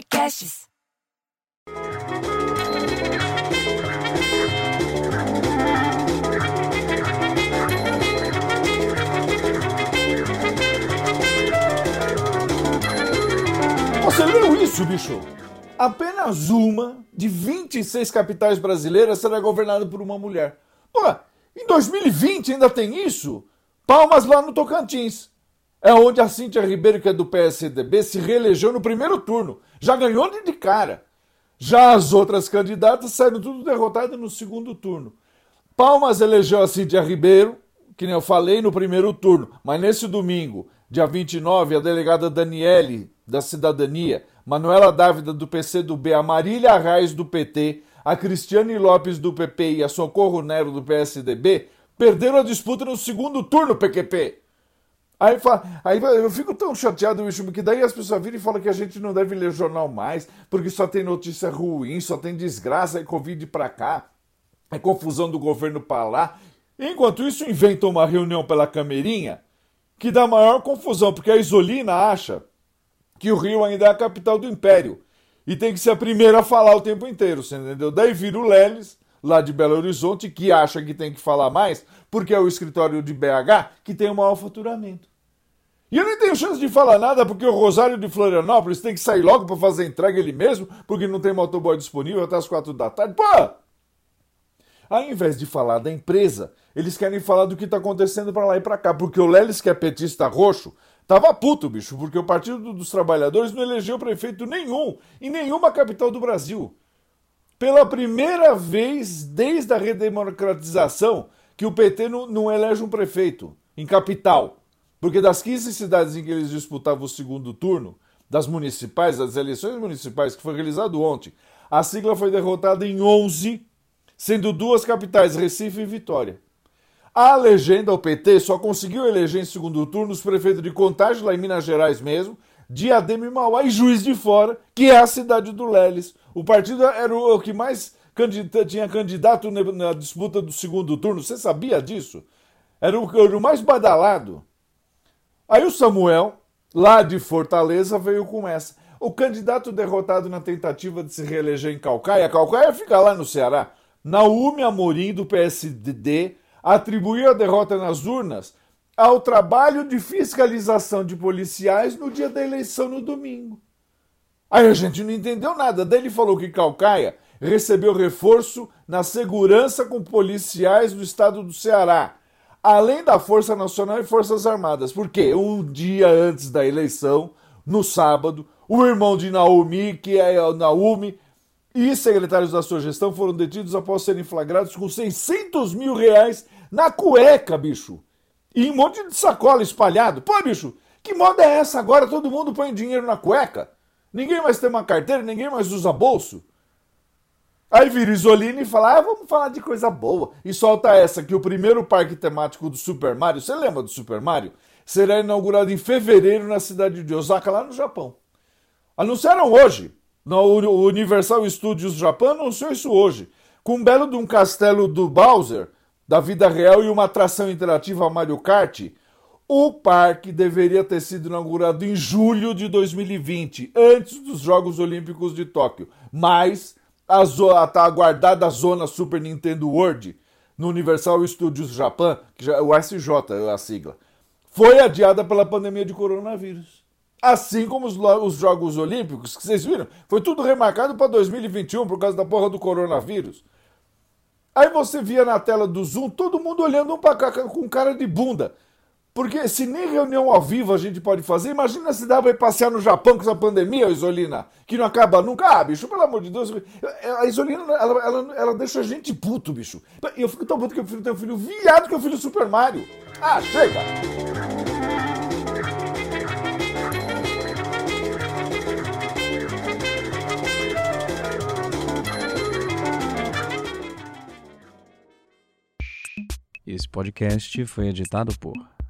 Podcasts. Você leu isso, bicho? Apenas uma de 26 capitais brasileiras será governada por uma mulher. Pô, em 2020 ainda tem isso? Palmas lá no Tocantins. É onde a Cíntia Ribeiro, que é do PSDB, se reelegeu no primeiro turno. Já ganhou de cara. Já as outras candidatas saíram tudo derrotadas no segundo turno. Palmas elegeu a Cíntia Ribeiro, que nem eu falei, no primeiro turno. Mas nesse domingo, dia 29, a delegada Daniele, da Cidadania, Manuela Dávida, do PCdoB, a Marília Arraes, do PT, a Cristiane Lopes, do PP e a Socorro Nero, do PSDB, perderam a disputa no segundo turno, PQP. Aí, aí eu fico tão chateado, bicho, porque daí as pessoas viram e falam que a gente não deve ler jornal mais, porque só tem notícia ruim, só tem desgraça e Covid pra cá, é confusão do governo pra lá. Enquanto isso, inventam uma reunião pela Camerinha que dá maior confusão, porque a Isolina acha que o Rio ainda é a capital do Império e tem que ser a primeira a falar o tempo inteiro, você entendeu? Daí vira o Leles, lá de Belo Horizonte, que acha que tem que falar mais, porque é o escritório de BH que tem o maior faturamento. E eu nem tenho chance de falar nada porque o Rosário de Florianópolis tem que sair logo para fazer entrega ele mesmo, porque não tem motoboy disponível até as quatro da tarde. Pô! Ao invés de falar da empresa, eles querem falar do que está acontecendo para lá e para cá, porque o Lelis, que é petista roxo, tava puto, bicho, porque o Partido dos Trabalhadores não elegeu prefeito nenhum em nenhuma capital do Brasil. Pela primeira vez desde a redemocratização que o PT não, não elege um prefeito em capital. Porque das 15 cidades em que eles disputavam o segundo turno, das municipais, das eleições municipais, que foi realizado ontem, a sigla foi derrotada em 11, sendo duas capitais, Recife e Vitória. A legenda, o PT, só conseguiu eleger em segundo turno os prefeitos de Contagem, lá em Minas Gerais mesmo, Diadema e Mauá e Juiz de Fora, que é a cidade do Leles. O partido era o que mais tinha candidato na disputa do segundo turno. Você sabia disso? Era o, era o mais badalado. Aí o Samuel, lá de Fortaleza, veio com essa. O candidato derrotado na tentativa de se reeleger em Calcaia, Calcaia fica lá no Ceará, Naume Amorim, do PSD, atribuiu a derrota nas urnas ao trabalho de fiscalização de policiais no dia da eleição no domingo. Aí a gente não entendeu nada. Daí ele falou que Calcaia recebeu reforço na segurança com policiais do estado do Ceará além da Força Nacional e Forças Armadas. Porque um dia antes da eleição, no sábado, o irmão de Naomi, que é o Naomi, e secretários da sua gestão foram detidos após serem flagrados com 600 mil reais na cueca, bicho. E um monte de sacola espalhado. Pô, bicho, que moda é essa agora? Todo mundo põe dinheiro na cueca? Ninguém mais tem uma carteira, ninguém mais usa bolso. Aí vira Isolini e fala: ah, vamos falar de coisa boa. E solta essa: que o primeiro parque temático do Super Mario, você lembra do Super Mario? Será inaugurado em fevereiro na cidade de Osaka, lá no Japão. Anunciaram hoje. No Universal Studios Japão anunciou isso hoje. Com um belo de um castelo do Bowser, da vida real, e uma atração interativa Mario Kart. O parque deveria ter sido inaugurado em julho de 2020, antes dos Jogos Olímpicos de Tóquio. Mas a tá aguardada a zona Super Nintendo World no Universal Studios Japan, que já, o SJ é a sigla, foi adiada pela pandemia de coronavírus. Assim como os, os Jogos Olímpicos, que vocês viram, foi tudo remarcado para 2021 por causa da porra do coronavírus. Aí você via na tela do Zoom todo mundo olhando um pra cá com cara de bunda. Porque se nem reunião ao vivo a gente pode fazer, imagina se dá ir passear no Japão com essa pandemia, Isolina, que não acaba nunca. Ah, bicho, pelo amor de Deus. A Isolina, ela, ela, ela deixa a gente puto, bicho. Eu fico tão puto que eu prefiro ter um filho viado que o filho Super Mario. Ah, chega! Esse podcast foi editado por